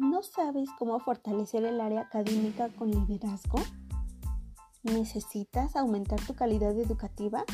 ¿No sabes cómo fortalecer el área académica con liderazgo? ¿Necesitas aumentar tu calidad educativa?